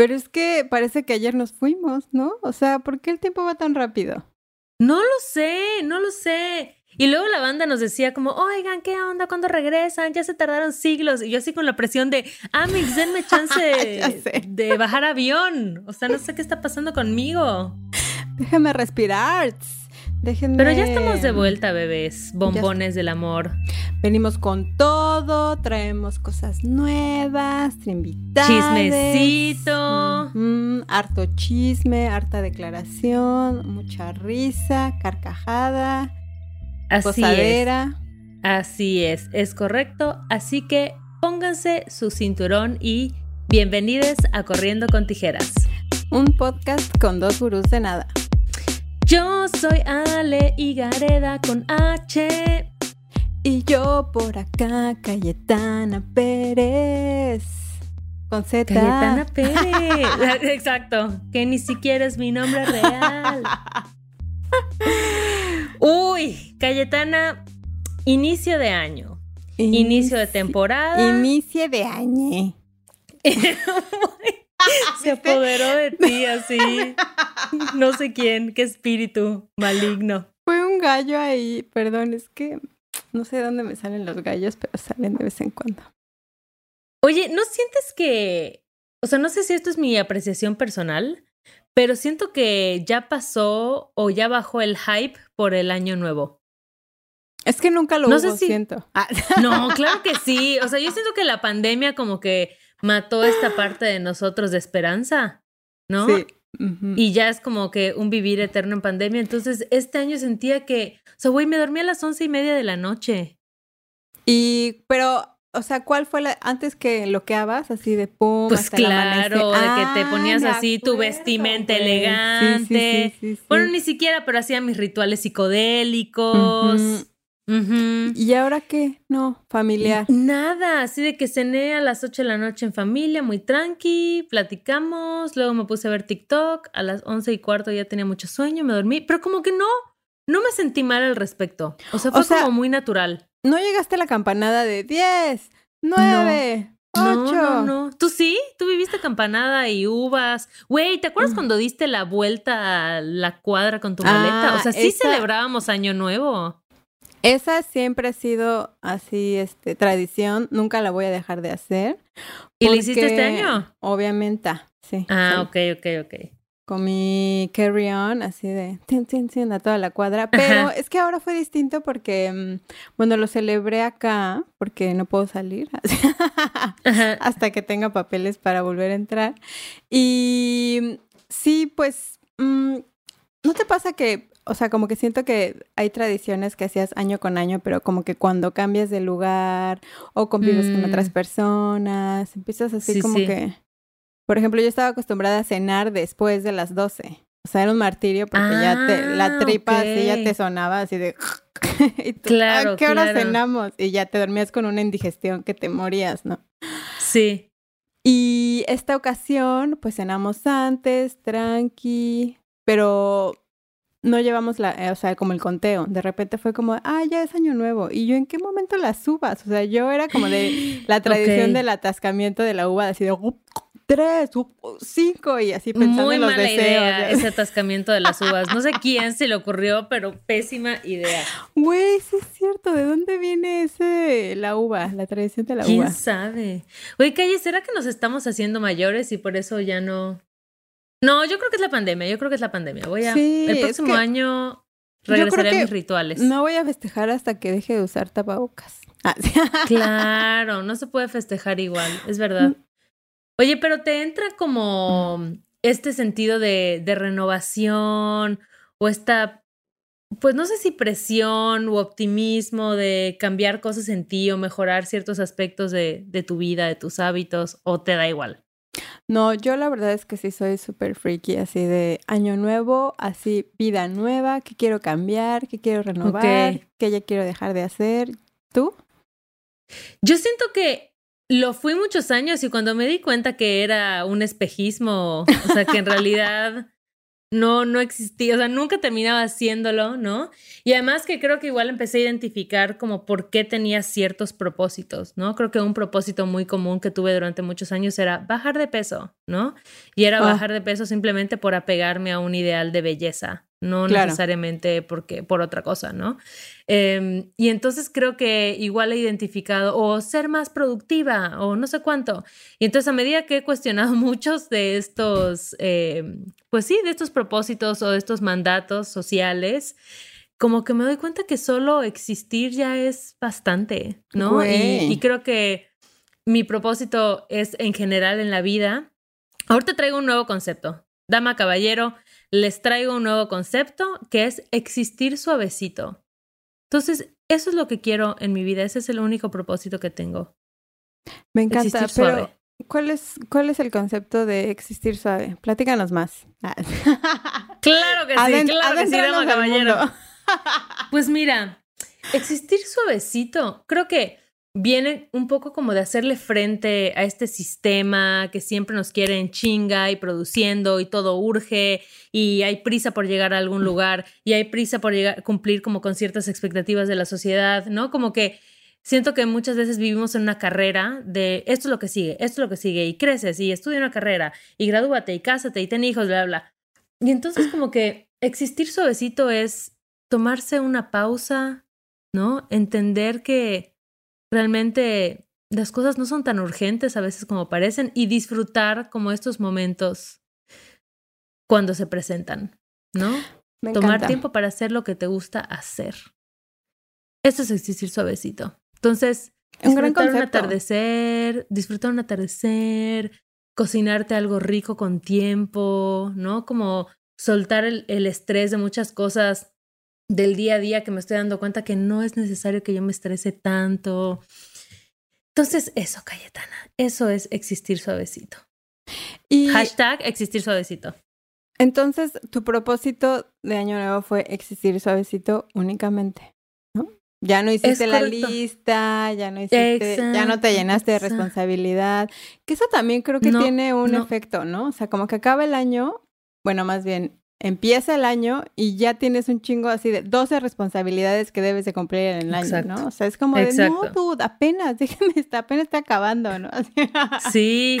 Pero es que parece que ayer nos fuimos, ¿no? O sea, ¿por qué el tiempo va tan rápido? No lo sé, no lo sé. Y luego la banda nos decía como, oigan, ¿qué onda? ¿Cuándo regresan? Ya se tardaron siglos. Y yo así con la presión de, Amix, denme chance de bajar avión. O sea, no sé qué está pasando conmigo. Déjeme respirar. Déjenme... Pero ya estamos de vuelta, bebés, bombones del amor. Venimos con todo, traemos cosas nuevas, invitados. Chismecito. harto chisme, harta declaración, mucha risa, carcajada, Así posadera. Es. Así es, es correcto. Así que pónganse su cinturón y bienvenidos a Corriendo con Tijeras. Un podcast con dos gurús de nada. Yo soy Ale Gareda con H. Y yo por acá, Cayetana Pérez. Con Z. Cayetana Pérez. Exacto. Que ni siquiera es mi nombre real. Uy, Cayetana, inicio de año. Inicio, de temporada. Inicio de año. Se apoderó de ti así. No sé quién, qué espíritu maligno. Fue un gallo ahí, perdón, es que no sé dónde me salen los gallos, pero salen de vez en cuando. Oye, ¿no sientes que, o sea, no sé si esto es mi apreciación personal, pero siento que ya pasó o ya bajó el hype por el año nuevo? Es que nunca lo no sé si... siento. Ah. No, claro que sí. O sea, yo siento que la pandemia como que mató esta parte de nosotros de esperanza, ¿no? Sí. Y ya es como que un vivir eterno en pandemia. Entonces, este año sentía que, o sea, güey, me dormí a las once y media de la noche. Y, pero, o sea, ¿cuál fue la, antes que bloqueabas así de pum? Pues claro, de que te ah, ponías así tu vestimenta elegante. bueno, ni siquiera, pero hacía mis rituales psicodélicos. ¿Y ahora qué? No, familiar. Nada, así de que cené a las 8 de la noche en familia, muy tranqui, platicamos, luego me puse a ver TikTok, a las once y cuarto ya tenía mucho sueño, me dormí, pero como que no, no me sentí mal al respecto. O sea, fue como muy natural. No llegaste a la campanada de 10, 9, no. 8. No, no, ¿Tú sí? ¿Tú viviste campanada y uvas? Güey, ¿te acuerdas mm. cuando diste la vuelta a la cuadra con tu maleta? o sea, sí celebrábamos Año Nuevo. Esa siempre ha sido así, este, tradición, nunca la voy a dejar de hacer. ¿Y la hiciste este año? Obviamente, sí. Ah, ok, ok, ok. Con mi carry on, así de tin, tin, tin, a toda la cuadra. Pero es que ahora fue distinto porque, mm, bueno, lo celebré acá porque no puedo salir hasta que tenga papeles para volver a entrar. Y sí, pues, mm, ¿no te pasa que o sea, como que siento que hay tradiciones que hacías año con año, pero como que cuando cambias de lugar o convives con otras mm. personas, empiezas así como que... Por ejemplo, yo estaba acostumbrada a cenar después de las 12. O sea, era un martirio porque ya te, la ah, tripa así ya te sonaba así de... y claro, ¿A qué hora cenamos? Y ya te dormías con una indigestión que te morías, ¿no? Sí. Y esta ocasión, pues cenamos antes, tranqui, pero no llevamos la, eh, o sea, como el conteo. De repente fue como, ah, ya es año nuevo. Y yo, ¿en qué momento las subas? O sea, yo era como de la tradición del atascamiento de la uva, así de tres, cinco, y así pensando Muy en los mala idea ese atascamiento de las uvas. No sé quién se le ocurrió, pero pésima idea. Güey, sí es cierto. ¿De dónde viene ese, la uva, la tradición de la uva? ¿Quién sabe? Güey, Calle, ¿será que nos estamos haciendo mayores y por eso ya no no, yo creo que es la pandemia, yo creo que es la pandemia. Voy a el próximo año regresaré a mis rituales. No voy a festejar hasta que deje de usar tapabocas. Ah, claro, no se puede festejar igual, es verdad. Oye, pero te entra como este sentido de, de renovación o esta, pues no sé si presión u optimismo de cambiar cosas en ti o mejorar ciertos aspectos de, de tu vida, de tus hábitos, o te da igual. No, yo la verdad es que sí soy súper freaky, así de año nuevo, así vida nueva, que quiero cambiar, que quiero renovar, que ya quiero dejar de hacer. ¿Tú? Yo siento que lo fui muchos años y cuando me di cuenta que era un espejismo, o sea, que en realidad no, no existía, o sea, nunca terminaba haciéndolo, ¿no? Y además que creo que igual empecé a identificar como por qué tenía ciertos propósitos, ¿no? Creo que un propósito muy común que tuve durante muchos años era bajar de peso, ¿no? Y era ah. bajar de peso simplemente por apegarme a un ideal de belleza, no necesariamente porque, por otra cosa, ¿no? Em, y entonces creo que igual he identificado o ser más productiva o no sé cuánto. Y entonces a medida que he cuestionado muchos de estos, em, pues sí, de estos propósitos o de estos mandatos sociales, como que me doy cuenta que solo existir ya es bastante, ¿no? Y, y creo que mi propósito es en general en la vida. Ahorita traigo un nuevo concepto. Dama, caballero, les traigo un nuevo concepto que es existir suavecito. Entonces, eso es lo que quiero en mi vida, ese es el único propósito que tengo. Me encanta, pero ¿cuál es, ¿cuál es el concepto de existir suave? Platícanos más. Ah. claro que sí, claro que sí, dama caballero. pues mira, existir suavecito, creo que viene un poco como de hacerle frente a este sistema que siempre nos quiere en chinga y produciendo y todo urge y hay prisa por llegar a algún lugar y hay prisa por llegar, cumplir como con ciertas expectativas de la sociedad, ¿no? Como que siento que muchas veces vivimos en una carrera de esto es lo que sigue, esto es lo que sigue y creces y estudia una carrera y gradúate y cásate y ten hijos, bla, bla. Y entonces como que existir suavecito es tomarse una pausa, ¿no? Entender que realmente las cosas no son tan urgentes a veces como parecen y disfrutar como estos momentos cuando se presentan, ¿no? Tomar tiempo para hacer lo que te gusta hacer. Eso es existir suavecito. Entonces, disfrutar un, un atardecer, disfrutar un atardecer, cocinarte algo rico con tiempo, ¿no? Como soltar el, el estrés de muchas cosas del día a día que me estoy dando cuenta que no es necesario que yo me estrese tanto. Entonces, eso, Cayetana, eso es existir suavecito. Y Hashtag existir suavecito. Entonces, tu propósito de año nuevo fue existir suavecito únicamente, ¿no? Ya no hiciste la lista, ya no hiciste, ya no te llenaste de responsabilidad. Que eso también creo que tiene un efecto, ¿no? O sea, como que acaba el año, bueno, más bien empieza el año y ya tienes un chingo así de 12 responsabilidades que debes de cumplir en el año, ¿no? O sea, es como de, no, dude, apenas, déjame, está, apenas está acabando, ¿no? sí.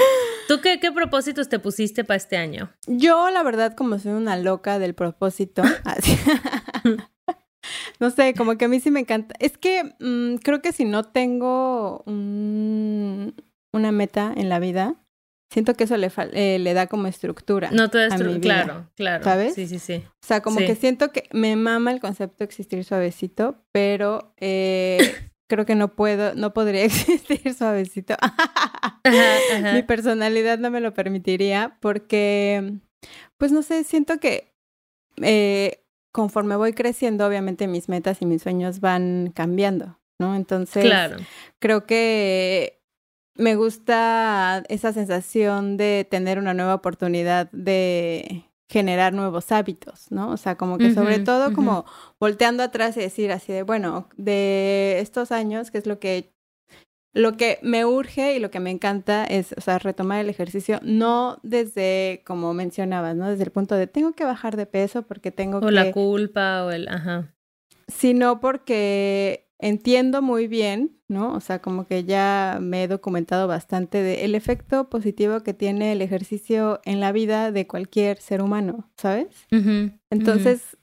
¿Tú qué, qué propósitos te pusiste para este año? Yo, la verdad, como soy una loca del propósito, así... no sé, como que a mí sí me encanta. Es que mm, creo que si no tengo una meta en la vida, siento que eso le, eh, le da como estructura. No todo estructura, claro, claro. ¿Sabes? Sí, sí, sí. O sea, como que siento que me mama el concepto de existir suavecito, pero eh, creo que no puedo, no podría existir suavecito. Mi personalidad no me lo permitiría porque, pues no sé, siento que eh, conforme voy creciendo, obviamente mis metas y mis sueños van cambiando, ¿no? Entonces, claro. creo que me gusta esa sensación de tener una nueva oportunidad de generar nuevos hábitos, ¿no? O sea, como que sobre todo como volteando atrás y decir así de, bueno, de estos años, que es lo que lo que me urge y lo que me encanta es, o sea, retomar el ejercicio, no desde, como mencionabas, ¿no? Desde el punto de tengo que bajar de peso porque tengo que... O la culpa o el, ajá. Sino porque entiendo muy bien, ¿no? O sea, como que ya me he documentado bastante de el efecto positivo que tiene el ejercicio en la vida de cualquier ser humano, ¿sabes? Entonces,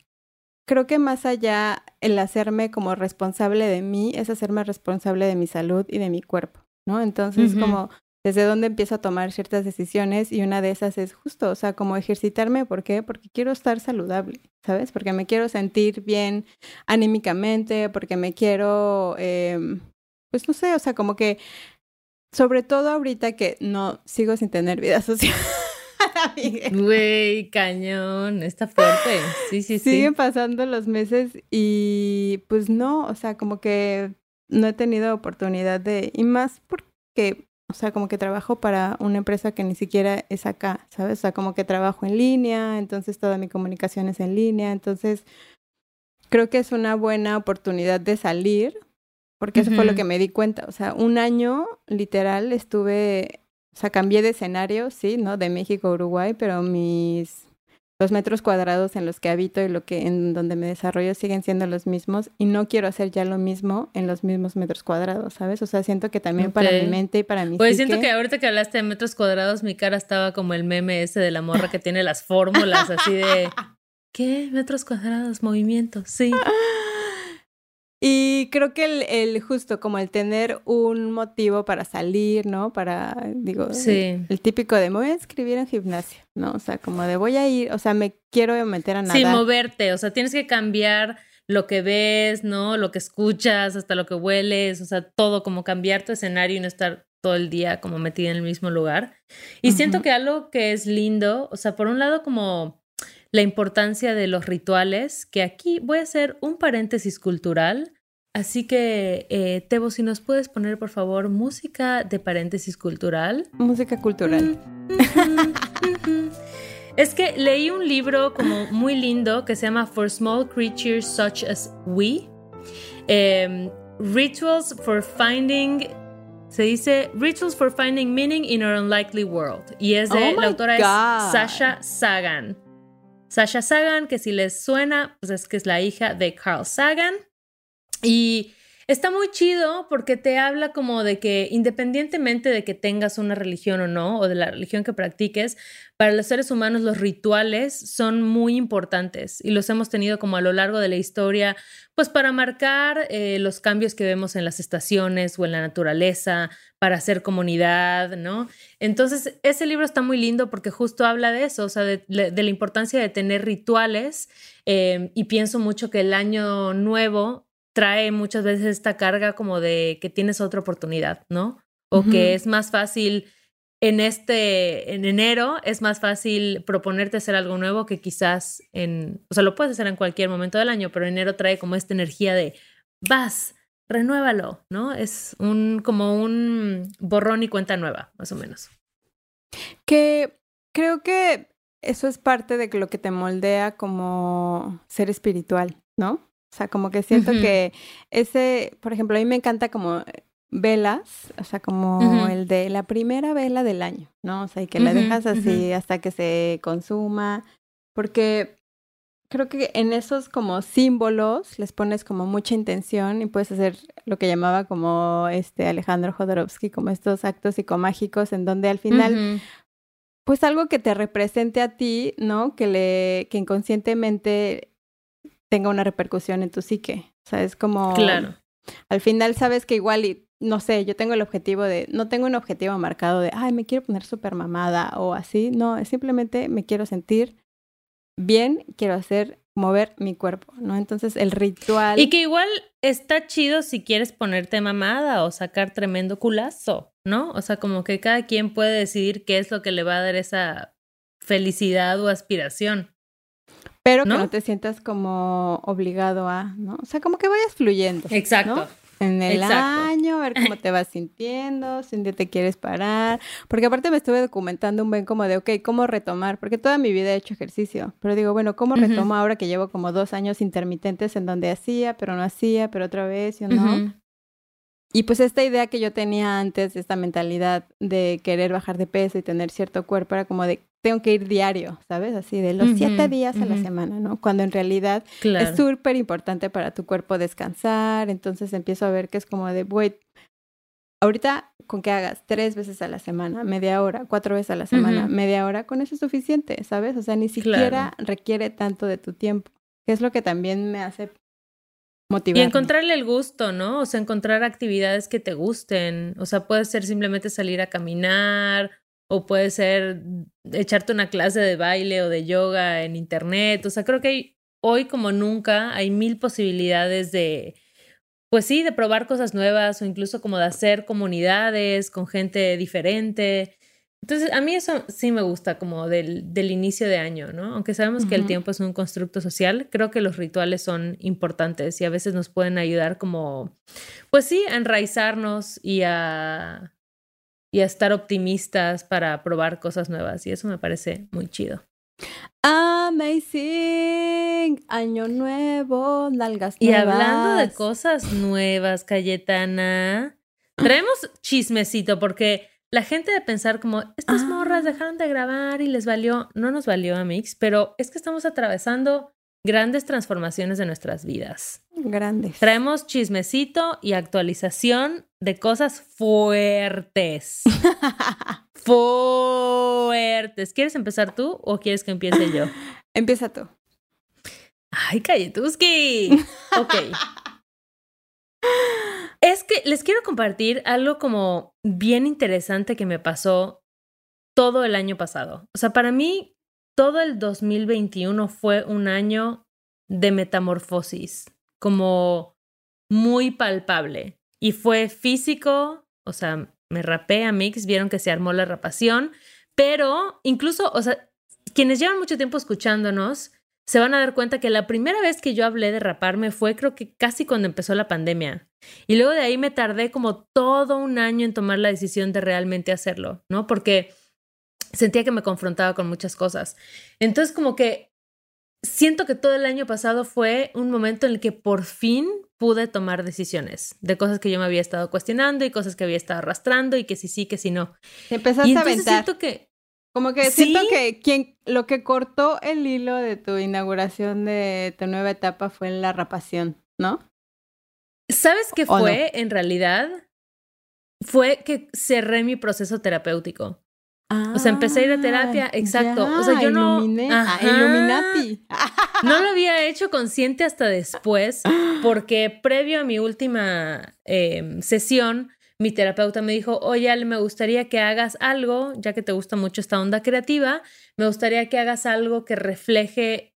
creo que más allá el hacerme como responsable de mí es hacerme responsable de mi salud y de mi cuerpo, ¿no? Entonces, como desde dónde empiezo a tomar ciertas decisiones y una de esas es justo, o sea, como ejercitarme, ¿por qué? Porque quiero estar saludable, ¿sabes? Porque me quiero sentir bien anímicamente, porque me quiero, eh, pues no sé, o sea, como que, sobre todo ahorita que no sigo sin tener vida social. Güey, cañón, está fuerte. Sí, sí, sí. Siguen pasando los meses y pues no, o sea, como que no he tenido oportunidad de, y más porque o sea, como que trabajo para una empresa que ni siquiera es acá, ¿sabes? O sea, como que trabajo en línea, entonces toda mi comunicación es en línea, entonces creo que es una buena oportunidad de salir, porque eso fue lo que me di cuenta, o sea, un año literal estuve, o sea, cambié de escenario, sí, ¿no? De México a Uruguay, pero mis los metros cuadrados en los que habito y lo que en donde me desarrollo siguen siendo los mismos y no quiero hacer ya lo mismo en los mismos metros cuadrados, ¿sabes? O sea, siento que también para mi mente y para mi Pues siento que ahorita que hablaste de metros cuadrados, mi cara estaba como el meme ese de la morra que tiene las fórmulas así de ¿qué? Metros cuadrados, movimiento, sí. Y creo que el, el, justo como el tener un motivo para salir, ¿no? Para, digo, el, típico de me voy a inscribir en gimnasio, ¿no? O sea, como de voy a ir, o sea, me quiero meter a nadar. Sí, moverte, o sea, tienes que cambiar lo que ves, ¿no? Lo que escuchas, hasta lo que hueles, o sea, todo, como cambiar tu escenario y no estar todo el día como metida en el mismo lugar. Y siento que algo que es lindo, o sea, por un lado como la importancia de los rituales, que aquí voy a hacer un paréntesis cultural. Así que, eh, Tebo, si nos puedes poner, por favor, música de paréntesis cultural. Música cultural. es que leí un libro como muy lindo que se llama For Small Creatures Such as We. Em, rituals for Finding se dice Rituals for Finding Meaning in Our Unlikely World. Y es de oh la autora es Sasha Sagan. Sasha Sagan, que si les suena, pues es que es la hija de Carl Sagan. Y está muy chido porque te habla como de que independientemente de que tengas una religión o no, o de la religión que practiques, para los seres humanos los rituales son muy importantes y los hemos tenido como a lo largo de la historia, pues para marcar eh, los cambios que vemos en las estaciones o en la naturaleza, para hacer comunidad, ¿no? Entonces, ese libro está muy lindo porque justo habla de eso, o sea, de, la importancia de tener rituales eh, y pienso mucho que el año nuevo trae muchas veces esta carga como de que tienes otra oportunidad, ¿no? O que es más fácil en este, en enero, es más fácil proponerte hacer algo nuevo que quizás en, o sea, lo puedes hacer en cualquier momento del año, pero enero trae como esta energía de vas, renuévalo, ¿no? Es un, como un borrón y cuenta nueva, más o menos. Que creo que eso es parte de lo que te moldea como ser espiritual, ¿no? O sea, como que siento que ese, por ejemplo, a mí me encanta como velas, o sea, como el de la primera vela del año, ¿no? O sea, y que la dejas así hasta que se consuma, porque creo que en esos como símbolos les pones como mucha intención y puedes hacer lo que llamaba como este Alejandro Jodorowsky, como estos actos psicomágicos en donde al final pues algo que te represente a ti, ¿no? Que le que inconscientemente tenga una repercusión en tu psique. O sea, es como... Claro. Al final sabes que igual, y, no sé, yo tengo el objetivo de, no tengo un objetivo marcado de, ay, me quiero poner súper mamada o así. No, es simplemente me quiero sentir bien, quiero hacer, mover mi cuerpo, ¿no? Entonces el ritual... Y que igual está chido si quieres ponerte mamada o sacar tremendo culazo, ¿no? O sea, como que cada quien puede decidir qué es lo que le va a dar esa felicidad o aspiración. Pero que ¿no? te sientas como obligado a, ¿no? O sea, como que vayas fluyendo. Exacto. En el año, a ver cómo te vas sintiendo, si un día te quieres parar. Porque aparte me estuve documentando un buen como de, ok, ¿cómo retomar? Porque toda mi vida he hecho ejercicio. Pero digo, bueno, ¿cómo retomo ahora que llevo como dos años intermitentes en donde hacía, pero no hacía, pero otra vez, yo no? Y pues esta idea que yo tenía antes, esta mentalidad de querer bajar de peso y tener cierto cuerpo, era como de, tengo que ir diario, ¿sabes? Así de los siete días a la semana, ¿no? Cuando en realidad es súper importante para tu cuerpo descansar. Entonces empiezo a ver que es como de, wait, ahorita con que hagas tres veces a la semana, media hora, cuatro veces a la semana, media hora, con eso es suficiente, ¿sabes? O sea, ni siquiera requiere tanto de tu tiempo, que es lo que también me hace motivar. Y encontrarle el gusto, ¿no? O sea, encontrar actividades que te gusten. O sea, puede ser simplemente salir a caminar o puede ser echarte una clase de baile o de yoga en internet. O sea, creo que hoy como nunca hay mil posibilidades de, pues sí, de probar cosas nuevas o incluso como de hacer comunidades con gente diferente. Entonces, a mí eso sí me gusta como del, del inicio de año, ¿no? Aunque sabemos que el tiempo es un constructo social, creo que los rituales son importantes y a veces nos pueden ayudar como, pues sí, a enraizarnos y a y a estar optimistas para probar cosas nuevas. Y eso me parece muy chido. Amazing, año nuevo, nalgas Y hablando de cosas nuevas, Cayetana, traemos chismecito porque la gente de pensar como, estas morras Ah. dejaron de grabar y les valió, no nos valió a Mix, pero es que estamos atravesando grandes transformaciones de nuestras vidas. Grandes. Traemos chismecito y actualización de cosas fuertes. fuertes. ¿Quieres empezar tú o quieres que empiece yo? Empieza tú. Ay, Cayetuski. Ok. Les quiero compartir algo como bien interesante que me pasó todo el año pasado. O sea, para mí, todo el 2021 fue un año de metamorfosis, como muy palpable. Y fue físico, o sea, me rapé a Mix, vieron que se armó la rapación, pero incluso, o sea, quienes llevan mucho tiempo escuchándonos, se van a dar cuenta que la primera vez que yo hablé de raparme fue creo que casi cuando empezó la pandemia. Y luego de ahí me tardé como todo un año en tomar la decisión de realmente hacerlo, ¿no? Porque sentía que me confrontaba con muchas cosas. Entonces como que siento que todo el año pasado fue un momento en el que por fin pude tomar decisiones de cosas que yo me había estado cuestionando y cosas que había estado arrastrando y que sí sí, que sí no. Te empezaste Y a aventar. siento que Como que ¿Sí? siento que quien lo que cortó el hilo de tu inauguración de tu nueva etapa fue la rapación, ¿no? ¿Sabes qué fue en realidad? Fue que cerré mi proceso terapéutico. O sea, empecé a ir a terapia, exacto. O sea, yo no- iluminé. Ah, Ajá. Illuminati. No lo había hecho consciente hasta después, porque previo a mi última eh, sesión, mi terapeuta me dijo, oye, Ale, me gustaría que hagas algo, ya que te gusta mucho esta onda creativa, me gustaría que hagas algo que refleje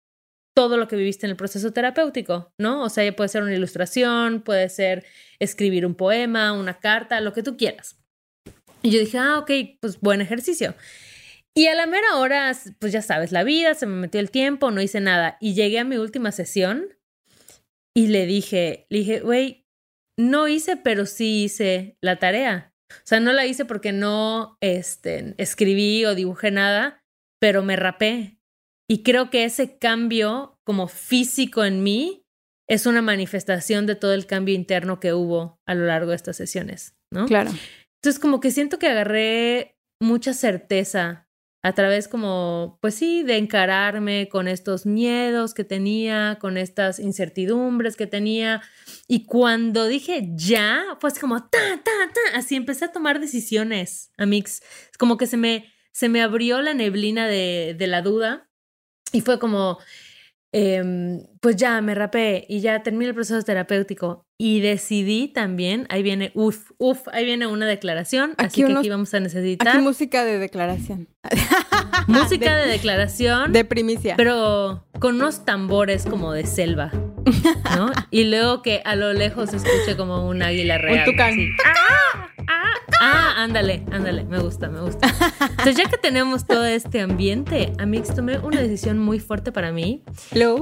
todo lo que viviste en el proceso terapéutico, ¿no? O sea, ya puede ser una ilustración, puede ser escribir un poema, una carta, lo que tú quieras. Y yo dije, ah, ok, pues buen ejercicio. Y a la mera hora, pues ya sabes, la vida, se me metió el tiempo, no hice nada. Y llegué a mi última sesión y le dije, le dije, güey, no hice, pero sí hice la tarea. O sea, no la hice porque no este, escribí o dibujé nada, pero me rapé. Y creo que ese cambio como físico en mí es una manifestación de todo el cambio interno que hubo a lo largo de estas sesiones, ¿no? Claro. Entonces, como que siento que agarré mucha certeza a través como, pues sí, de encararme con estos miedos que tenía, con estas incertidumbres que tenía. Y cuando dije ya, pues como, ta, ta, ta, así empecé a tomar decisiones, Amix. Como que se me, se me abrió la neblina de, de la duda y fue como, em, pues ya me rapé y ya terminé el proceso terapéutico y decidí también, ahí viene, uff, uff, ahí viene una declaración, Aquí así que aquí vamos a Aquí necesitar música de declaración. música de, declaración, De primicia. pero con unos tambores como de selva, ¿no? y luego que a lo lejos se escuche como un águila real. tucán. así. ¡Ah! ¡Ah! Ah, ándale, ándale, me gusta, me gusta. Entonces, ya que tenemos todo este ambiente, Amix, tomé una decisión muy fuerte para mí.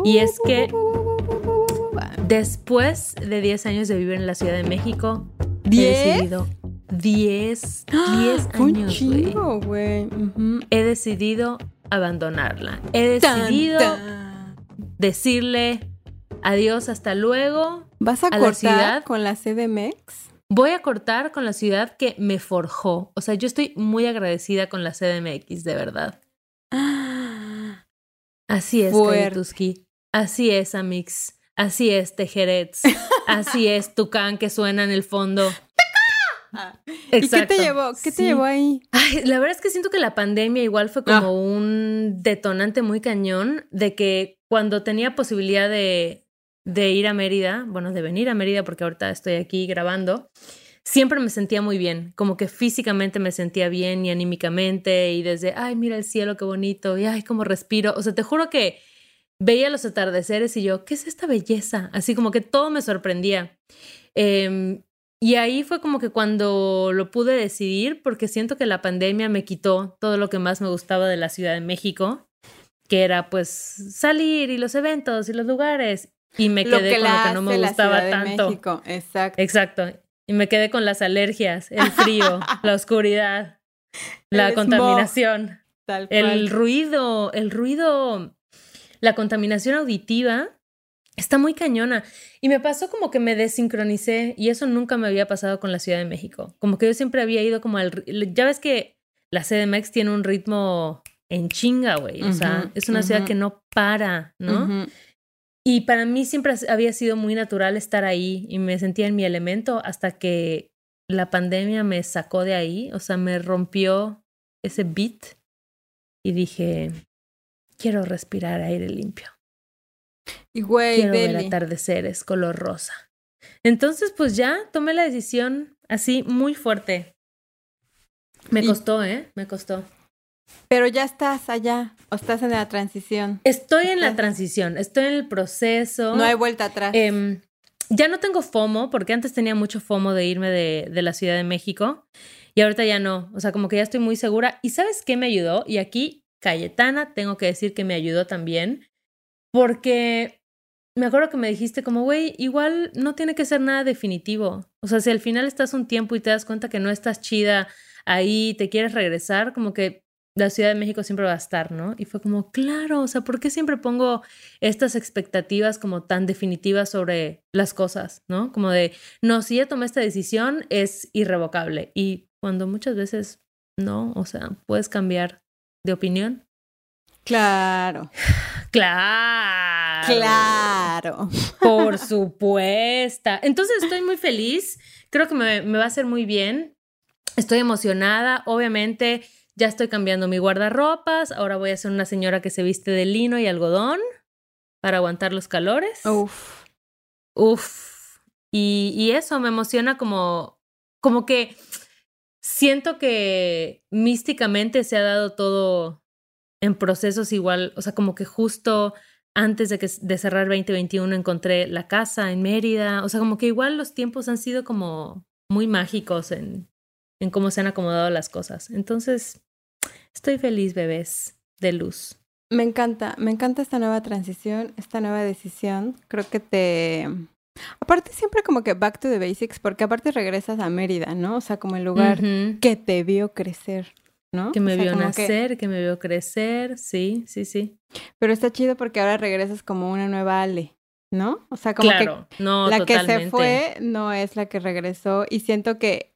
Y es que- Después de 10 años de vivir en la Ciudad de México, he ¿Diez? decidido 10, 10 Fue un años, güey. He decidido abandonarla. He decidido tan. decirle adiós, hasta luego. ¿Vas a, a la cortar ciudad. con la CDMX? Voy a cortar con la ciudad que me forjó. O sea, yo estoy muy agradecida con la CDMX, de verdad. Ah, Así es. Kayutuski. Así es, Amix. Así es, Tejerets. Así es, Tucán que suena en el fondo. ¿Y qué te Exacto. llevó? ¿Qué te llevó ahí? Ay, la verdad es que siento que la pandemia igual fue como Ah. un detonante muy cañón de que cuando tenía posibilidad de, de ir a Mérida, bueno, de venir a Mérida porque ahorita estoy aquí grabando, siempre me sentía muy bien, como que físicamente me sentía bien y anímicamente y desde, ay, mira el cielo, qué bonito, y ay, cómo respiro. O sea, te juro que veía los atardeceres y yo, ¿qué es esta belleza? Así como que todo me sorprendía. Em, y ahí fue como que cuando lo pude decidir, porque siento que la pandemia me quitó todo lo que más me gustaba de la Ciudad de México, que era pues salir y los eventos y los lugares. Y me quedé que con lo que no me gustaba tanto. México. Exacto. Exacto. Y me quedé con las alergias, el frío, la oscuridad, la El contaminación, Tal el ruido, el ruido, la contaminación auditiva Está muy cañona. Y me pasó como que me desincronicé y eso nunca me había pasado con la Ciudad de México. Como que yo siempre había ido como al... Ya ves que la CDMX tiene un ritmo en chinga, güey. O sea, es una ciudad que no para, ¿no? Y para mí siempre había sido muy natural estar ahí y me sentía en mi elemento hasta que la pandemia me sacó de ahí, o sea, me rompió ese beat y dije, quiero respirar aire limpio. Y güey, quiero ver atardeceres color rosa. Entonces, pues ya tomé la decisión así muy fuerte. Me costó, ¿eh? Me costó. Pero ya estás allá o estás en la transición. Estoy en la transición, estoy en el proceso. No hay vuelta atrás. Em, ya no tengo FOMO, porque antes tenía mucho FOMO de irme de, de, la Ciudad de México y ahorita ya no. O sea, como que ya estoy muy segura. ¿Y sabes qué me ayudó? Y aquí, Cayetana, tengo que decir que me ayudó también, porque me acuerdo que me dijiste como, güey, igual no tiene que ser nada definitivo. O sea, si al final estás un tiempo y te das cuenta que no estás chida ahí, te quieres regresar, como que la Ciudad de México siempre va a estar, ¿no? Y fue como, claro, o sea, ¿por qué siempre pongo estas expectativas como tan definitivas sobre las cosas, ¿no? Como de, no, si ya tomé esta decisión, es irrevocable. Y cuando muchas veces no, o sea, puedes cambiar de opinión. Claro. Claro. Claro. Por supuesto. Entonces estoy muy feliz. Creo que me, me va a hacer muy bien. Estoy emocionada. Obviamente ya estoy cambiando mi guardarropas, ahora voy a ser una señora que se viste de lino y algodón para aguantar los calores. Uf. Uf. Y, y eso me emociona como, como que siento que místicamente se ha dado todo en procesos igual, o sea, como que justo antes de, que, de cerrar 2021 encontré la casa en Mérida, o sea, como que igual los tiempos han sido como muy mágicos en, en cómo se han acomodado las cosas. Entonces, estoy feliz, bebés, de luz. Me encanta, me encanta esta nueva transición, esta nueva decisión. Creo que te... Aparte siempre como que back to the basics, porque aparte regresas a Mérida, ¿no? O sea, como el lugar que te vio crecer, ¿no? Que me vio nacer, que... me vio crecer, sí, sí, sí. Pero está chido porque ahora regresas como una nueva Ale, ¿no? O sea, como claro, que no, la que se fue no es la que regresó y siento que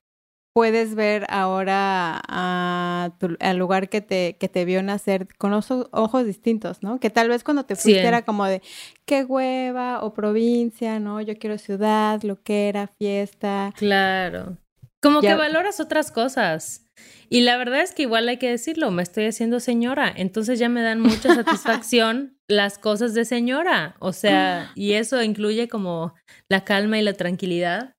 puedes ver ahora a al lugar que te, que te vio nacer con ojos distintos, ¿no? Que tal vez cuando te fuiste era como de qué hueva o provincia, ¿no? Yo quiero ciudad, lo que era, fiesta. Claro. Como que valoras otras cosas. Y la verdad es que igual hay que decirlo, me estoy haciendo señora, entonces ya me dan mucha satisfacción las cosas de señora, o sea, y eso incluye como la calma y la tranquilidad.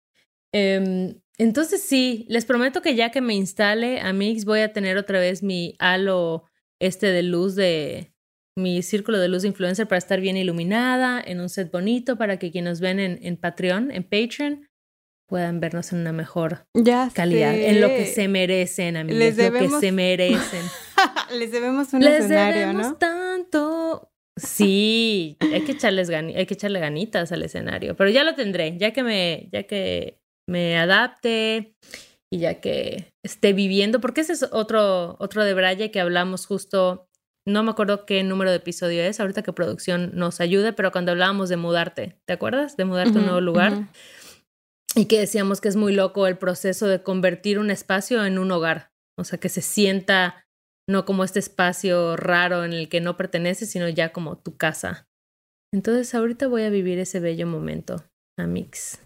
Eh, entonces sí, les prometo que ya que me instale a Mix voy a tener otra vez mi halo este de luz de mi círculo de luz de influencer para estar bien iluminada en un set bonito para que quienes ven en, en Patreon, en Patreon, puedan vernos en una mejor calidad, en lo que se merecen, amigos, les debemos... lo que se merecen. les debemos un les escenario, debemos tanto. Sí, hay que echarles hay que echarle ganitas al escenario, pero ya lo tendré, ya que me ya que me adapte y ya que esté viviendo, porque ese es otro, otro de Braille que hablamos justo, no me acuerdo qué número de episodio es, ahorita que producción nos ayude, pero cuando hablábamos de mudarte, ¿te acuerdas? De mudarte a un nuevo lugar. Y que decíamos que es muy loco el proceso de convertir un espacio en un hogar, o sea, que se sienta no como este espacio raro en el que no pertenece, sino ya como tu casa. Entonces ahorita voy a vivir ese bello momento, Amix.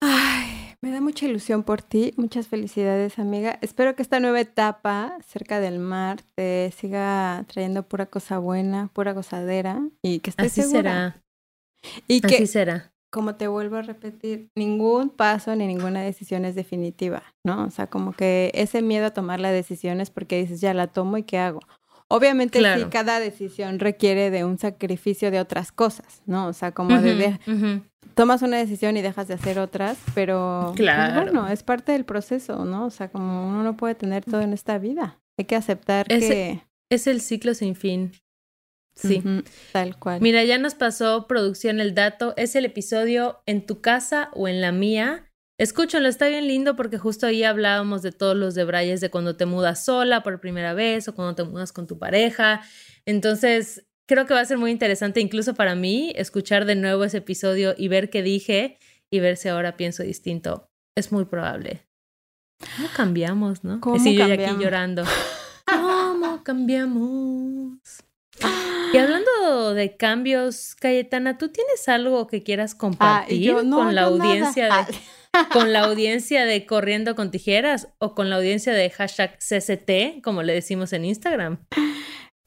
Ay, me da mucha ilusión por ti, muchas felicidades amiga. Espero que esta nueva etapa cerca del mar te siga trayendo pura cosa buena, pura gozadera y que estés Así será. Y que, Así será. Como te vuelvo a repetir, ningún paso ni ninguna decisión es definitiva, ¿no? O sea, como que ese miedo a tomar la decisión es porque dices, ya la tomo y ¿qué hago? Obviamente sí, cada decisión requiere de un sacrificio de otras cosas, ¿no? O sea, como de, tomas una decisión y dejas de hacer otras, pero pues, claro. bueno, es parte del proceso, ¿no? O sea, como uno no puede tener todo en esta vida, hay que aceptar que... Es el ciclo sin fin. Sí. tal cual. Mira, ya nos pasó producción el dato, es el episodio en tu casa o en la mía. Escúchenlo, está bien lindo porque justo ahí hablábamos de todos los debrayes de cuando te mudas sola por primera vez o cuando te mudas con tu pareja. Entonces, creo que va a ser muy interesante incluso para mí escuchar de nuevo ese episodio y ver qué dije y ver si ahora pienso distinto. Es muy probable. ¿Cómo cambiamos, no? ¿Cómo yo cambiamos? aquí llorando. ¿Cómo cambiamos? Y hablando de cambios, Cayetana, ¿tú tienes algo que quieras compartir Ah, yo, no, con la yo nada. audiencia Ah, de, con la audiencia de Corriendo con Tijeras o con la audiencia de hashtag CCT, como le decimos en Instagram?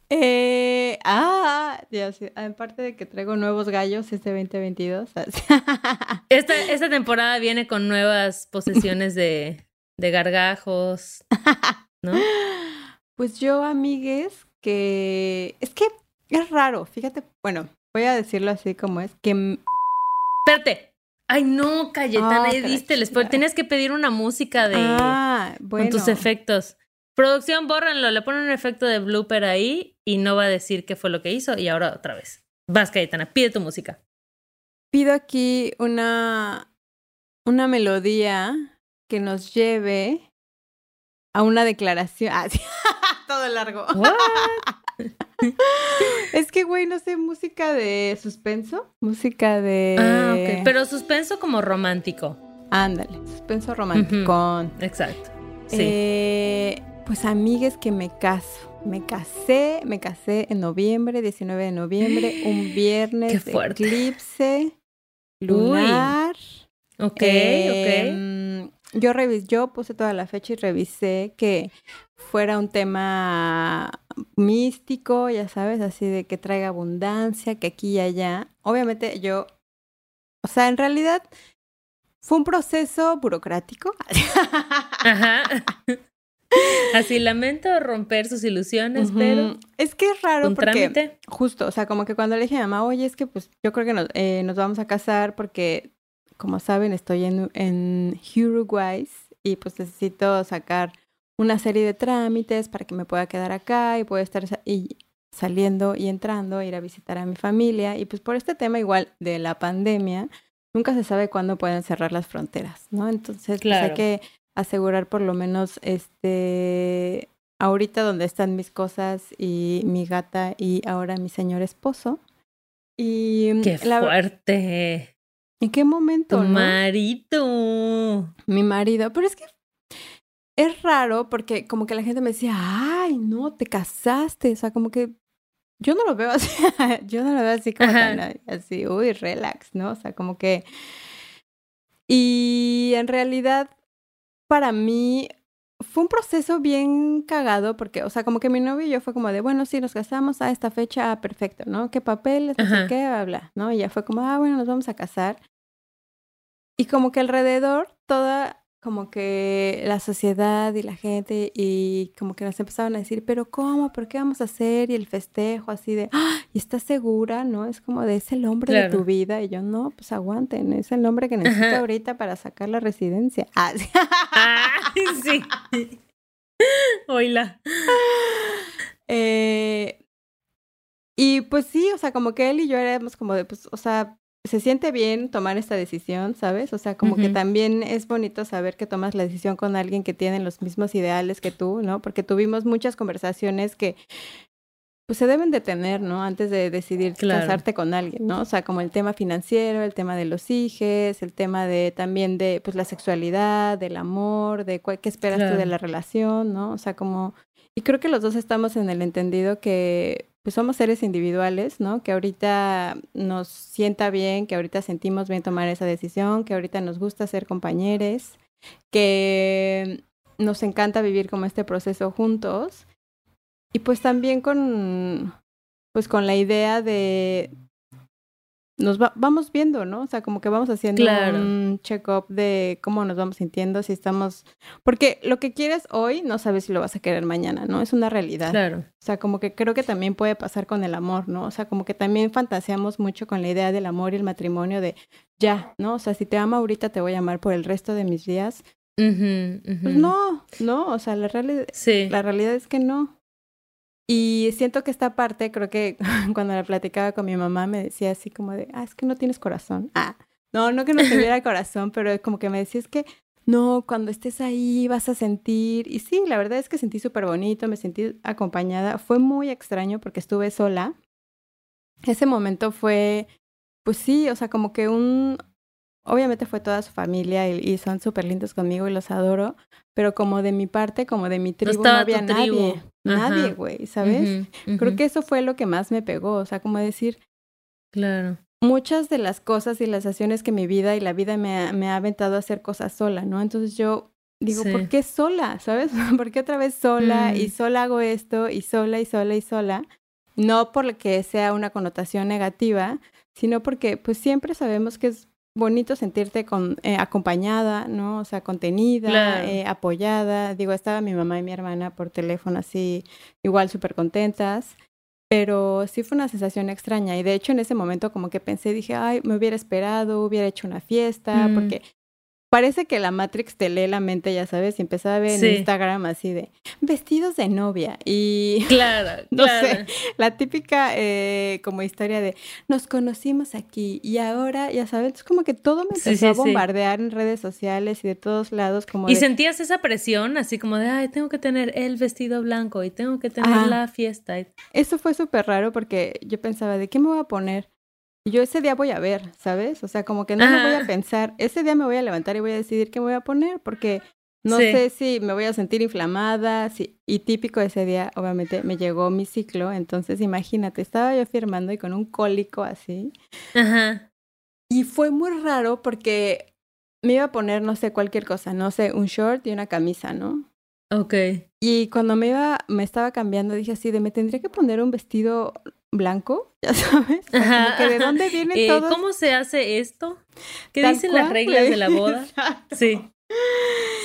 Eh, ah, ya sé. Aparte de que traigo nuevos gallos este 2022. así. Esta, esta temporada viene con nuevas posesiones de, de gargajos, ¿no? Pues yo, amigues, que es que es raro, fíjate, bueno, voy a decirlo así como es, que Espérate. Ay, no, Cayetana, Ah, ahí diste el spoiler. Tienes que pedir una música de ah, bueno, con tus efectos. Producción, bórrenlo, le ponen un efecto de blooper ahí y no va a decir qué fue lo que hizo. Y ahora otra vez. Vas, Cayetana, pide tu música. pido aquí una una melodía que nos lleve a una declaración. Ah, sí. Todo largo. Es que, güey, no sé, música de suspenso, música de... Ah, ok. Pero suspenso como romántico. Ándale, suspenso romántico. Exacto. Sí. Eh, pues amigues que me caso. Me casé, me casé en noviembre, 19 de noviembre, un viernes Qué eclipse lunar. ok, Eh, ok. mm, Yo revis, yo puse toda la fecha y revisé que fuera un tema místico, ya sabes, así de que traiga abundancia, que aquí y allá. Obviamente yo, o sea, en realidad fue un proceso burocrático. Ajá. Así lamento romper sus ilusiones, pero es que es raro porque trámite. justo, o sea, como que cuando le dije a mi mamá, oye, es que pues yo creo que nos, eh, nos vamos a casar porque, como saben, estoy en, en Uruguay y pues necesito sacar una serie de trámites para que me pueda quedar acá y pueda estar sa- y saliendo y entrando, ir a visitar a mi familia y pues por este tema igual de la pandemia, nunca se sabe cuándo pueden cerrar las fronteras, ¿no? Entonces, pues hay Claro. que asegurar por lo menos este ahorita donde están mis cosas y mi gata y ahora mi señor esposo. Y mm, Qué la- fuerte. ¿En qué momento? Tu no? marido. Mi marido. Pero es que es raro porque como que la gente me decía, ay, no, te casaste. O sea, como que yo no lo veo así. yo no lo veo así como tan, así, uy, relax, ¿no? O sea, como que... Y en realidad, para mí, fue un proceso bien cagado porque, o sea, como que mi novio y yo fue como de, bueno, sí, nos casamos a esta fecha, ah, perfecto, ¿no? ¿Qué papeles? No sé qué, bla, bla, ¿no? Y ya fue como, ah, bueno, nos vamos a casar. Y como que alrededor, toda como que la sociedad y la gente y como que nos empezaban a decir, pero ¿cómo? ¿Por qué vamos a hacer? Y el festejo así de, ¡ah! ¿Y estás segura? ¿No? Es como de, es el hombre de tu vida. Y yo, no, pues aguanten, es el hombre que necesito Ajá. ahorita para sacar la residencia. Ah, sí. Ah, sí. Oila. Eh, y pues sí, o sea, como que él y yo éramos como de, pues, o sea, se siente bien tomar esta decisión, ¿sabes? O sea, como que también es bonito saber que tomas la decisión con alguien que tiene los mismos ideales que tú, ¿no? Porque tuvimos muchas conversaciones que pues se deben de tener, ¿no? Antes de decidir Claro. casarte con alguien, ¿no? O sea, como el tema financiero, el tema de los hijos, el tema de también de pues la sexualidad, del amor, de cuál- qué esperas tú de Claro. la relación, ¿no? O sea, como y creo que los dos estamos en el entendido que pues somos seres individuales, ¿no? Que ahorita nos sienta bien, que ahorita sentimos bien tomar esa decisión, que ahorita nos gusta ser compañeros, que nos encanta vivir como este proceso juntos. Y pues también con pues con la idea de nos va- vamos viendo, ¿no? O sea, como que vamos haciendo Claro. un check-up de cómo nos vamos sintiendo, si estamos... Porque lo que quieres hoy no sabes si lo vas a querer mañana, ¿no? Es una realidad. Claro. O sea, como que creo que también puede pasar con el amor, ¿no? O sea, como que también fantaseamos mucho con la idea del amor y el matrimonio de ya, ¿no? O sea, si te amo ahorita te voy a amar por el resto de mis días. Pues no, no, o sea, la realidad, Sí. la realidad es que no. Y siento que esta parte, creo que cuando la platicaba con mi mamá, me decía así como de, ah, es que no tienes corazón. Ah, no, no que no tuviera corazón, pero como que me decía, es que no, cuando estés ahí vas a sentir. Y sí, la verdad es que sentí súper bonito, me sentí acompañada. Fue muy extraño porque estuve sola. ese momento fue, pues sí, o sea, como que un, obviamente fue toda su familia y, son súper lindos conmigo y los adoro, pero como de mi parte, como de mi tribu, no, había nadie, nadie, güey, ¿sabes? Creo que eso fue lo que más me pegó, o sea, como decir, claro. Muchas de las cosas y las acciones que mi vida y la vida me ha, me ha aventado a hacer cosas sola, ¿no? Entonces yo digo, ¿por qué sola? ¿Sabes? ¿Por qué otra vez sola y mm. sola hago esto y sola y sola y sola? No porque sea una connotación negativa, sino porque pues siempre sabemos que es bonito sentirte con, eh, acompañada, ¿no? O sea, contenida, eh, apoyada. Digo, estaba mi mamá y mi hermana por teléfono así, igual súper contentas. Pero sí fue una sensación extraña y de hecho en ese momento como que pensé, dije, ay, me hubiera esperado, hubiera hecho una fiesta, mm. porque parece que la Matrix te lee la mente, ya sabes, y empezaba a ver en Instagram así de vestidos de novia y claro, no sé, la típica eh, como historia de nos conocimos aquí y ahora, ya sabes, es como que todo me empezó a bombardear en redes sociales y de todos lados como Y sentías esa presión así como de, ay, tengo que tener el vestido blanco y tengo que tener la fiesta. Eso fue súper raro porque yo pensaba, ¿de qué me voy a poner? Yo ese día voy a ver, ¿sabes? O sea, como que no me voy a pensar, ese día me voy a levantar y voy a decidir qué me voy a poner, porque no sé si me voy a sentir inflamada, si, y típico ese día, obviamente, me llegó mi ciclo, entonces imagínate, estaba yo firmando y con un cólico así. Ajá. Y fue muy raro porque me iba a poner, no sé, cualquier cosa, no sé, un short y una camisa, ¿no? Ok. Y cuando me iba, me estaba cambiando, dije así, de me tendría que poner un vestido blanco, ya sabes. de dónde viene eh, todo. ¿Cómo se hace esto? ¿Qué dicen las reglas de la boda? Sí.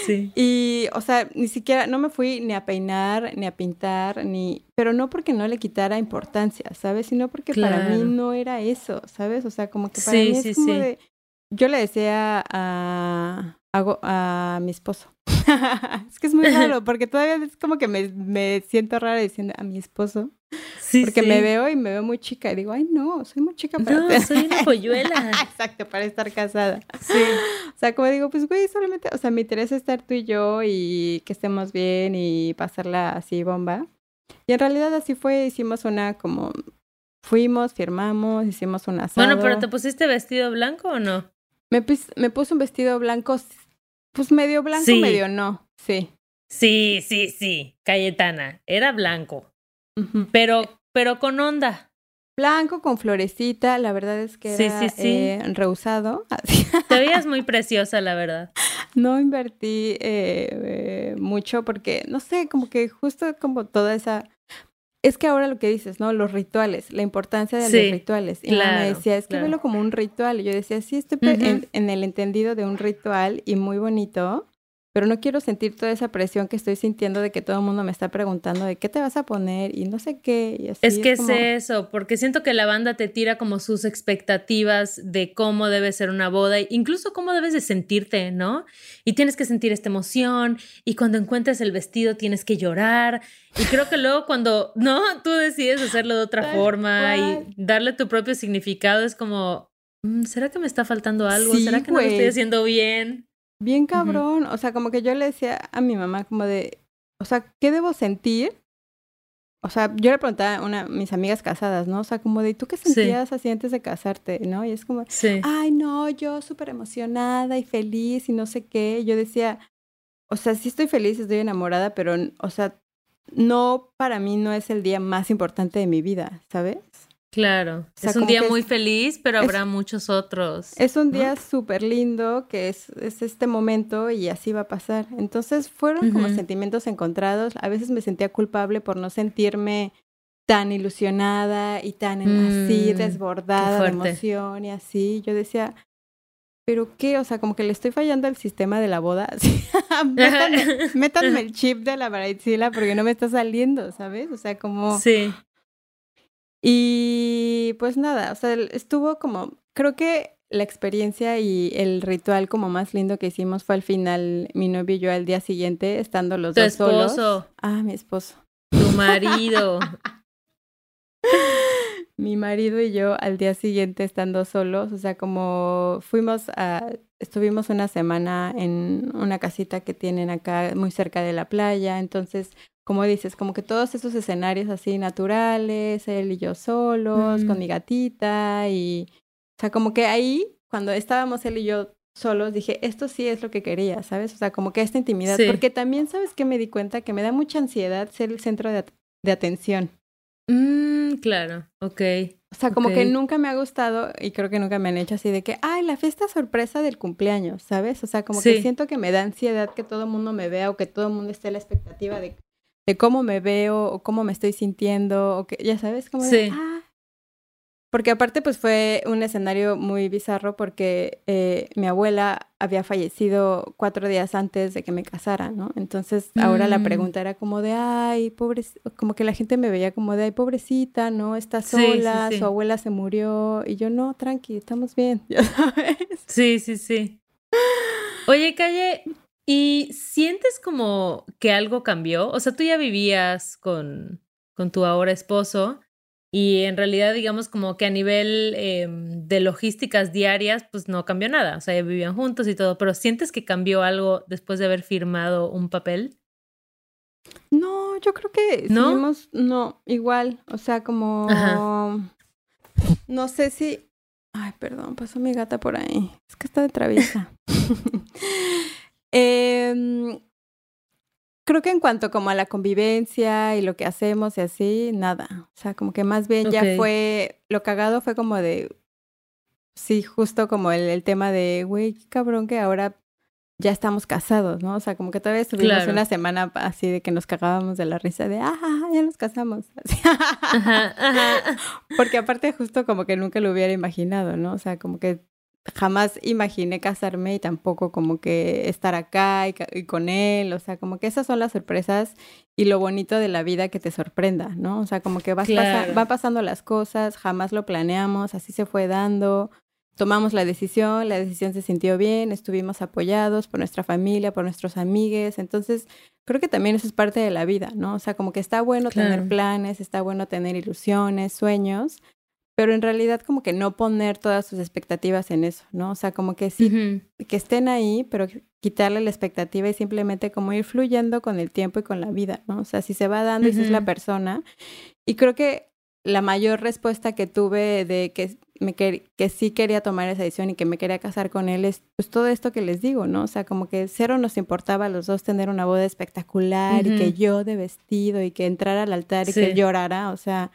Sí. Y, o sea, ni siquiera, no me fui ni a peinar, ni a pintar, ni, pero no porque no le quitara importancia, ¿sabes? Sino porque para mí no era eso, ¿sabes? O sea, como que para mí es como de, yo le decía a, a mi esposo, es que es muy raro, porque todavía es como que me, me siento rara diciendo a mi esposo. Sí, porque me veo y me veo muy chica y digo, ay, no, soy muy chica para No, soy una polluela. Exacto, para estar casada. Sí. O sea, como digo, pues, güey, solamente, o sea, me interesa estar tú y yo y que estemos bien y pasarla así bomba. Y en realidad así fue, hicimos una como, fuimos, firmamos, hicimos una asado. Bueno, pero ¿te pusiste vestido blanco o no? Me, me puse un vestido blanco pues medio blanco, medio no, sí. Sí, sí, sí, Cayetana, era blanco, pero, pero con onda. Blanco con florecita, la verdad es que era sí, sí, eh, rehusado. Te veías muy preciosa, la verdad. No invertí eh, eh, mucho porque, no sé, como que justo como toda esa es que ahora lo que dices, ¿no? Los rituales, la importancia de los rituales. Y me decía, es que velo como un ritual. Y yo decía, sí, estoy en, el entendido de un ritual y muy bonito, pero no quiero sentir toda esa presión que estoy sintiendo de que todo el mundo me está preguntando de qué te vas a poner y no sé qué. es que es, eso, porque siento que la banda te tira como sus expectativas de cómo debe ser una boda, incluso cómo debes de sentirte, ¿no? Y tienes que sentir esta emoción y cuando encuentres el vestido tienes que llorar. Y creo que luego cuando, ¿no? Tú decides hacerlo de otra forma y darle tu propio significado, es como, mm, ¿será que me está faltando algo? ¿Será que no lo estoy haciendo bien? Bien cabrón, o sea, como que yo le decía a mi mamá como de, o sea, ¿qué debo sentir? O sea, yo le preguntaba a una mis amigas casadas, ¿no? O sea, como de, ¿tú qué sentías así antes de casarte? ¿No? Y es como, ay, no, yo súper emocionada y feliz y no sé qué. Yo decía, o sea, sí estoy feliz, estoy enamorada, pero, o sea, no, para mí no es el día más importante de mi vida, ¿sabes? Claro, es un día muy feliz, pero habrá muchos otros. Es un día súper lindo, que es, es, este momento y así va a pasar. Entonces fueron como sentimientos encontrados. A veces me sentía culpable por no sentirme tan ilusionada y tan así mm, desbordada de emoción y así. Yo decía, ¿pero qué? O sea, como que le estoy fallando al sistema de la boda. métanme, el chip de la baritzila porque no me está saliendo, ¿sabes? O sea, como... Sí. Y pues nada, o sea, estuvo como, creo que la experiencia y el ritual como más lindo que hicimos fue al final mi novio y yo al día siguiente estando los dos solos. esposo. Ah, mi esposo. Tu marido. mi marido y yo al día siguiente estando solos, o sea, como fuimos a, estuvimos una semana en una casita que tienen acá muy cerca de la playa, entonces como dices, como que todos esos escenarios así naturales, él y yo solos, con mi gatita y, o sea, como que ahí, cuando estábamos él y yo solos, dije, esto sí es lo que quería, ¿sabes? O sea, como que esta intimidad, porque también, ¿sabes qué me di cuenta? Que me da mucha ansiedad ser el centro de, de atención. Mm, claro, ok. O sea, como que nunca me ha gustado y creo que nunca me han hecho así de que, ay, la fiesta sorpresa del cumpleaños, ¿sabes? O sea, como que siento que me da ansiedad que todo el mundo me vea o que todo el mundo esté a la expectativa de, de cómo me veo o cómo me estoy sintiendo o que, ya sabes, como de, ah, porque aparte, pues fue un escenario muy bizarro porque eh, mi abuela había fallecido cuatro días antes de que me casara, ¿no? Entonces ahora la mm. pregunta era como de, ay, pobre, como que la gente me veía como de, ay, pobrecita, ¿no? Está sola, su abuela se murió. Y yo, no, tranqui, estamos bien, ya sabes. Sí, sí, sí. Oye, Calle, ¿y sientes como que algo cambió? O sea, tú ya vivías con, con tu ahora esposo. Y en realidad, digamos, como que a nivel em, de logísticas diarias, pues no cambió nada. O sea, ya vivían juntos y todo. Pero ¿sientes que cambió algo después de haber firmado un papel? No, yo creo que ¿No? no, igual. O sea, como. No sé si. Ay, perdón, pasó mi gata por ahí. Es que está de traviesa. eh, creo que en cuanto como a la convivencia y lo que hacemos y así, nada. O sea, como que más bien ya fue, lo cagado fue como de, sí, justo como el, tema de, güey, qué cabrón que ahora ya estamos casados, ¿no? O sea, como que todavía estuvimos una semana así de que nos cagábamos de la risa de, ah, ya nos casamos. Porque aparte justo como que nunca lo hubiera imaginado, ¿no? O sea, como que jamás imaginé casarme y tampoco como que estar acá y, con él, o sea, como que esas son las sorpresas y lo bonito de la vida que te sorprenda, ¿no? O sea, como que vas va pasando las cosas, jamás lo planeamos, así se fue dando, tomamos la decisión, la decisión se sintió bien, estuvimos apoyados por nuestra familia, por nuestros amigues, entonces creo que también eso es parte de la vida, ¿no? O sea, como que está bueno tener planes, está bueno tener ilusiones, sueños, pero en realidad como que no poner todas sus expectativas en eso, ¿no? O sea, como que sí, que estén ahí, pero quitarle la expectativa y simplemente como ir fluyendo con el tiempo y con la vida, ¿no? O sea, si se va dando y si es la persona. Y creo que la mayor respuesta que tuve de que, me que sí quería tomar esa decisión y que me quería casar con él es pues todo esto que les digo, ¿no? O sea, como que cero nos importaba a los dos tener una boda espectacular y que yo de vestido y que entrara al altar y que llorara, o sea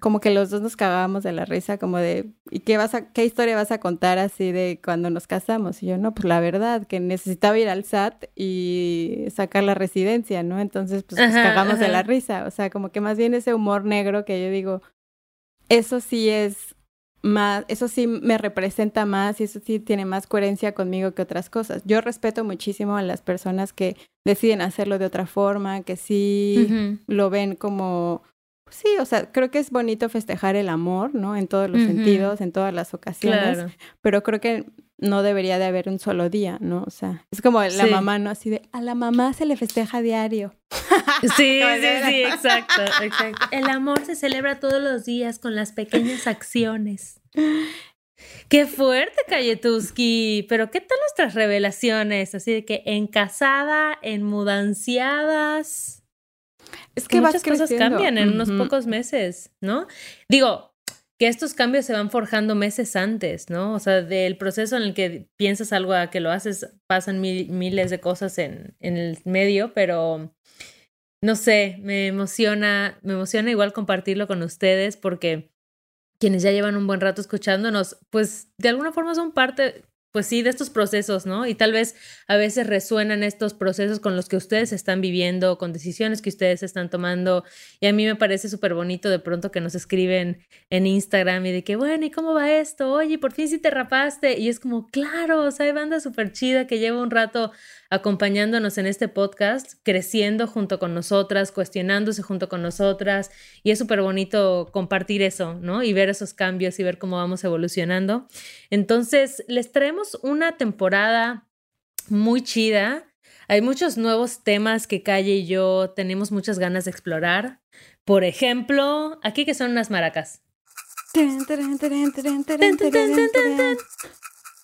como que los dos nos cagábamos de la risa, como de, ¿y qué vas a, qué historia vas a contar así de cuando nos casamos? Y yo, no, pues la verdad, que necesitaba ir al SAT y sacar la residencia, ¿no? Entonces, pues nos cagamos de la risa. O sea, como que más bien ese humor negro que yo digo, eso sí es más, eso sí me representa más y eso sí tiene más coherencia conmigo que otras cosas. Yo respeto muchísimo a las personas que deciden hacerlo de otra forma, que sí lo ven como Sí, o sea, creo que es bonito festejar el amor, ¿no? En todos los sentidos, en todas las ocasiones, pero creo que no debería de haber un solo día, ¿no? O sea, es como la mamá, ¿no? Así de, a la mamá se le festeja diario. Sí, sí, sí, exacto, exacto. El amor se celebra todos los días con las pequeñas acciones. Qué fuerte, Cayetuski. Pero ¿qué tal nuestras revelaciones? Así de que en casada, en mudanciadas. Es que muchas cosas cambian en unos pocos meses, ¿no? Digo, que estos cambios se van forjando meses antes, ¿no? O sea, del proceso en el que piensas algo a que lo haces, pasan miles de cosas en, en el medio, pero no sé, me emociona, me emociona igual compartirlo con ustedes porque quienes ya llevan un buen rato escuchándonos, pues de alguna forma son parte, pues sí, de estos procesos, ¿no? Y tal vez a veces resuenan estos procesos con los que ustedes están viviendo, con decisiones que ustedes están tomando. Y a mí me parece súper bonito de pronto que nos escriben en Instagram y de que, bueno, ¿y cómo va esto? Oye, por fin sí te rapaste. Y es como, claro, o sea, hay banda súper chida que lleva un rato acompañándonos en este podcast, creciendo junto con nosotras, cuestionándose junto con nosotras. Y es súper bonito compartir eso, ¿no? Y ver esos cambios y ver cómo vamos evolucionando. Entonces, les traemos una temporada muy chida. Hay muchos nuevos temas que Calle y yo tenemos muchas ganas de explorar. Por ejemplo, aquí que son unas maracas.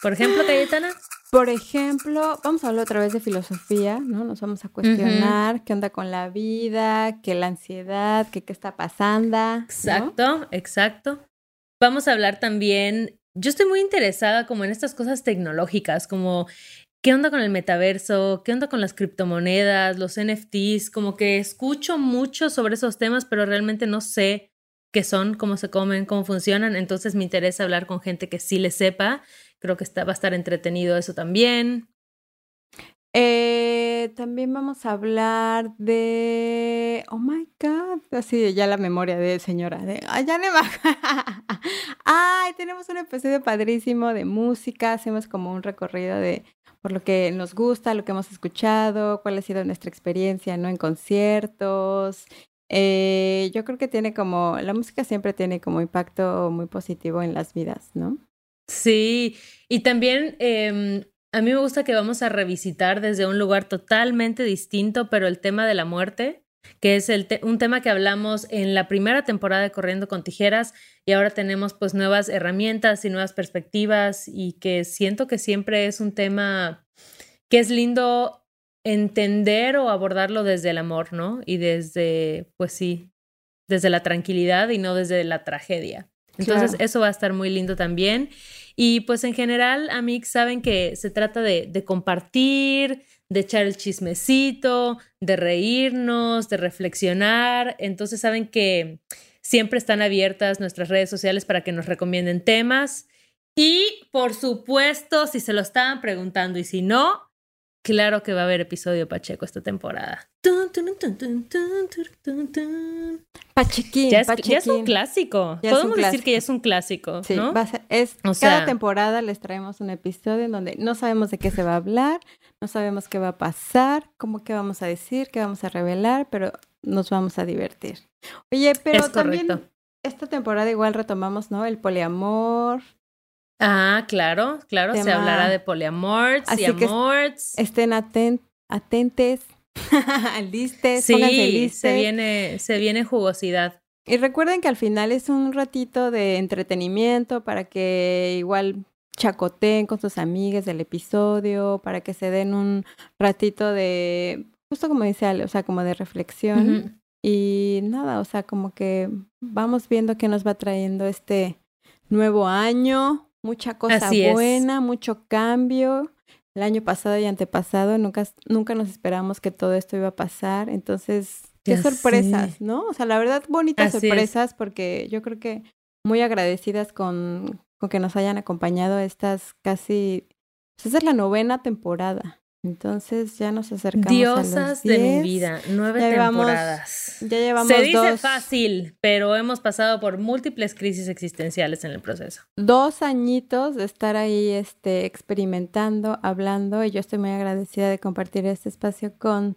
Por ejemplo, Cayetana. Por ejemplo, vamos a hablar otra vez de filosofía, ¿no? Nos vamos a cuestionar qué onda con la vida, qué la ansiedad, qué qué está pasando. Exacto, exacto. Vamos a hablar también, yo estoy muy interesada como en estas cosas tecnológicas, como qué onda con el metaverso, qué onda con las criptomonedas, los NFTs, como que escucho mucho sobre esos temas, pero realmente no sé qué son, cómo se comen, cómo funcionan, entonces me interesa hablar con gente que sí le sepa. Creo que va a estar entretenido eso también. Eh, también vamos a hablar de. Oh my God. Así ya la memoria de señora. De. Ay, ya. Ay, tenemos un episodio padrísimo de música. Hacemos como un recorrido de por lo que nos gusta, lo que hemos escuchado, cuál ha sido nuestra experiencia, ¿no? En conciertos. Eh, yo creo que tiene como. La música siempre tiene como impacto muy positivo en las vidas, ¿no? Sí, y también em, a mí me gusta que vamos a revisitar desde un lugar totalmente distinto, pero el tema de la muerte, que es el un tema que hablamos en la primera temporada de Corriendo con Tijeras y ahora tenemos pues nuevas herramientas y nuevas perspectivas y que siento que siempre es un tema que es lindo entender o abordarlo desde el amor, ¿no? Y desde, pues sí, desde la tranquilidad y no desde la tragedia. Entonces, eso va a estar muy lindo también. Y pues en general, Amix, saben que se trata de, de compartir, de echar el chismecito, de reírnos, de reflexionar. Entonces, saben que siempre están abiertas nuestras redes sociales para que nos recomienden temas. Y por supuesto, si se lo estaban preguntando y si no, Claro que va a haber episodio Pacheco esta temporada. Pachequín, ya es, un clásico. Podemos decir que ya es un clásico. Sí, va a ser, es, cada temporada les traemos un episodio en donde no sabemos de qué se va a hablar, no sabemos qué va a pasar, cómo qué vamos a decir, qué vamos a revelar, pero nos vamos a divertir. Oye, pero también esta temporada igual retomamos, ¿no? El poliamor, Ah, claro, claro, se hablará de poliamor y amores. Estén atent atentes, listes, sí, listes. Se viene, se viene jugosidad. Y recuerden que al final es un ratito de entretenimiento para que igual chacoteen con sus amigas del episodio, para que se den un ratito de, justo como dice Ale, o sea, como de reflexión. Y nada, o sea, como que vamos viendo qué nos va trayendo este nuevo año, mucha cosa buena, mucho cambio. El año pasado y antepasado nunca, nunca nos esperamos que todo esto iba a pasar. Entonces, qué sorpresas, ¿no? O sea, la verdad, bonitas sorpresas porque yo creo que muy agradecidas con, con que nos hayan acompañado estas casi... Pues esa es la novena temporada. Entonces ya nos acercamos Diosas a los de mi vida, nueve temporadas. Ya llevamos Se dice fácil, pero hemos pasado por múltiples crisis existenciales en el proceso. Dos añitos de estar ahí este, experimentando, hablando, y yo estoy muy agradecida de compartir este espacio contigo,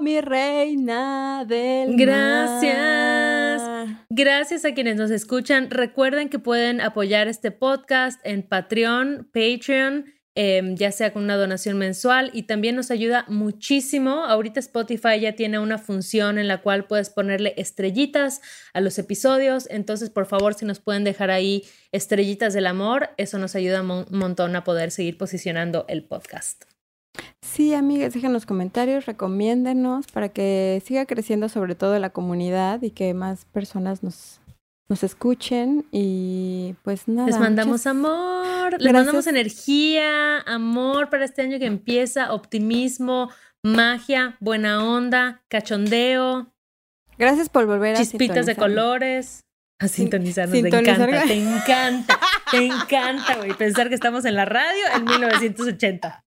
mi reina del Gracias. Gracias a quienes nos escuchan. Recuerden que pueden apoyar este podcast en Patreon, Patreon Em, ya sea con una donación mensual y también nos ayuda muchísimo. Ahorita Spotify ya tiene una función en la cual puedes ponerle estrellitas a los episodios, entonces por favor si nos pueden dejar ahí estrellitas del amor, eso nos ayuda un montón a poder seguir posicionando el podcast. Sí, amigas, dejen los comentarios, recomiéndenos para que siga creciendo sobre todo la comunidad y que más personas nos nos escuchen y pues nada. Les mandamos amor, les mandamos energía, amor para este año que empieza, optimismo, magia, buena onda, cachondeo. Gracias por volver a Chispitas de colores. A sintonizarnos, te encanta, te encanta, te encanta, güey, pensar que estamos en la radio en 1980.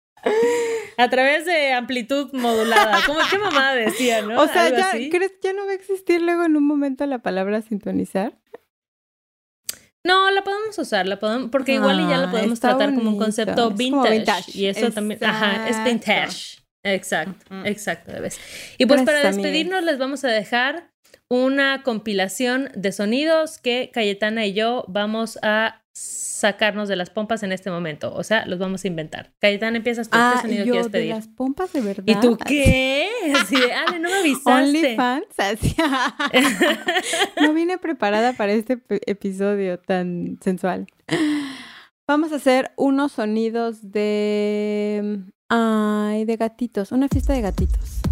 A través de amplitud modulada. ¿Cómo qué mamá decía, no? O sea, ya, ¿crees que ya no va a existir luego en un momento la palabra sintonizar? No, la podemos usar, la podemos, porque igual ya la ah, podemos tratar como un concepto vintage, Y eso también, ajá, es vintage. Exacto, exacto, Y pues para despedirnos les vamos a dejar una compilación de sonidos que Cayetana y yo vamos a sacarnos de las pompas en este momento. O sea, los vamos a inventar. Cayetana, empiezas tú. ¿Qué ah, sonido quieres pedir? De las pompas de verdad. ¿Y tú qué? Así de, Ale, no me avisaste. OnlyFans. no vine preparada para este episodio tan sensual. Vamos a hacer unos sonidos de. Ay, de gatitos. Una fiesta de gatitos.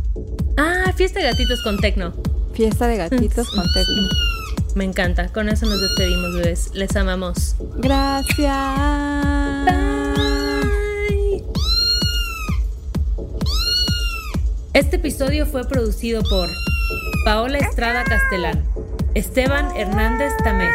Ah, fiesta de gatitos con tecno. Fiesta de gatitos con tecno. Me encanta. Con eso nos despedimos, bebés. Les amamos. Gracias. Bye. Este episodio fue producido por Paola Estrada Castelán, Esteban Hernández Tamés.